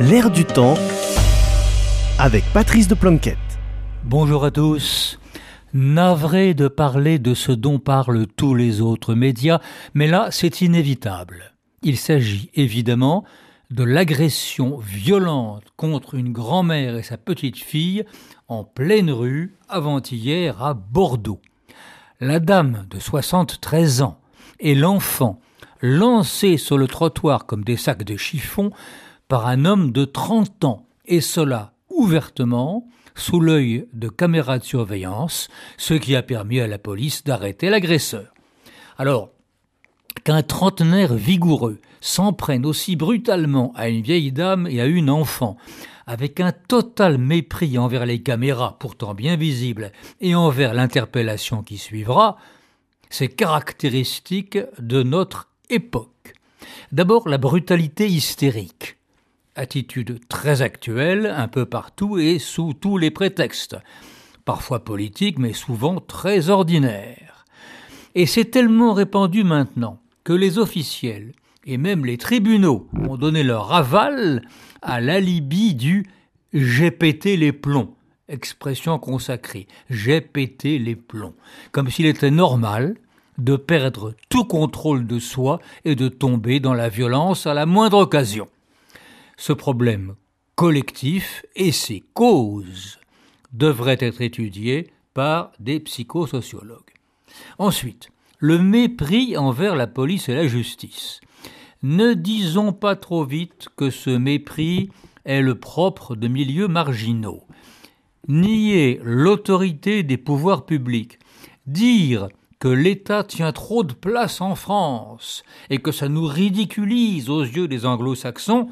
L'air du temps avec Patrice de Planquette. Bonjour à tous. Navré de parler de ce dont parlent tous les autres médias, mais là c'est inévitable. Il s'agit évidemment de l'agression violente contre une grand-mère et sa petite-fille en pleine rue avant-hier à Bordeaux. La dame de 73 ans et l'enfant lancés sur le trottoir comme des sacs de chiffon par un homme de 30 ans, et cela ouvertement, sous l'œil de caméras de surveillance, ce qui a permis à la police d'arrêter l'agresseur. Alors, qu'un trentenaire vigoureux s'en prenne aussi brutalement à une vieille dame et à une enfant, avec un total mépris envers les caméras, pourtant bien visibles, et envers l'interpellation qui suivra, c'est caractéristique de notre époque. D'abord la brutalité hystérique, attitude très actuelle un peu partout et sous tous les prétextes, parfois politiques mais souvent très ordinaires. Et c'est tellement répandu maintenant que les officiels et même les tribunaux ont donné leur aval à l'alibi du j'ai pété les plombs, expression consacrée, j'ai pété les plombs, comme s'il était normal de perdre tout contrôle de soi et de tomber dans la violence à la moindre occasion. Ce problème collectif et ses causes devraient être étudiés par des psychosociologues. Ensuite, le mépris envers la police et la justice. Ne disons pas trop vite que ce mépris est le propre de milieux marginaux. Nier l'autorité des pouvoirs publics, dire que l'État tient trop de place en France et que ça nous ridiculise aux yeux des anglo-saxons,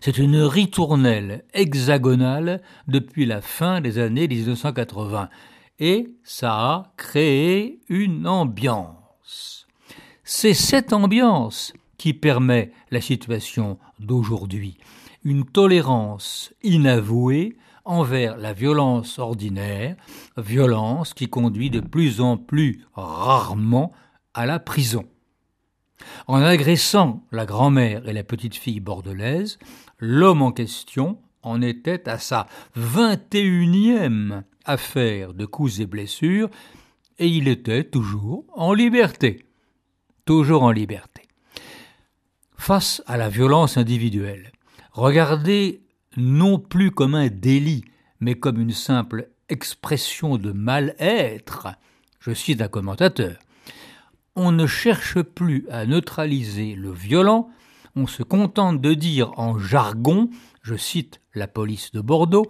c'est une ritournelle hexagonale depuis la fin des années 1980 et ça a créé une ambiance. C'est cette ambiance qui permet la situation d'aujourd'hui, une tolérance inavouée envers la violence ordinaire, violence qui conduit de plus en plus rarement à la prison. En agressant la grand-mère et la petite-fille bordelaise, l'homme en question en était à sa vingt et unième affaire de coups et blessures, et il était toujours en liberté. Toujours en liberté. Face à la violence individuelle, regardez non plus comme un délit, mais comme une simple expression de mal-être, je cite un commentateur, on ne cherche plus à neutraliser le violent, on se contente de dire en jargon, je cite la police de Bordeaux,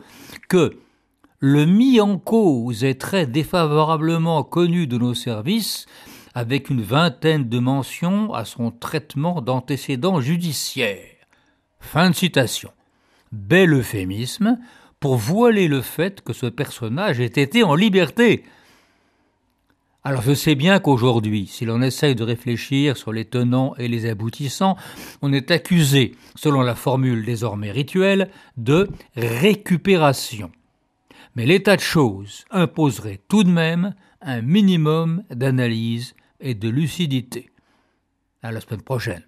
que le mis en cause est très défavorablement connu de nos services, avec une vingtaine de mentions à son traitement d'antécédents judiciaires. Fin de citation bel euphémisme, pour voiler le fait que ce personnage ait été en liberté. Alors je sais bien qu'aujourd'hui, si l'on essaye de réfléchir sur les tenants et les aboutissants, on est accusé, selon la formule désormais rituelle, de récupération. Mais l'état de choses imposerait tout de même un minimum d'analyse et de lucidité. À la semaine prochaine.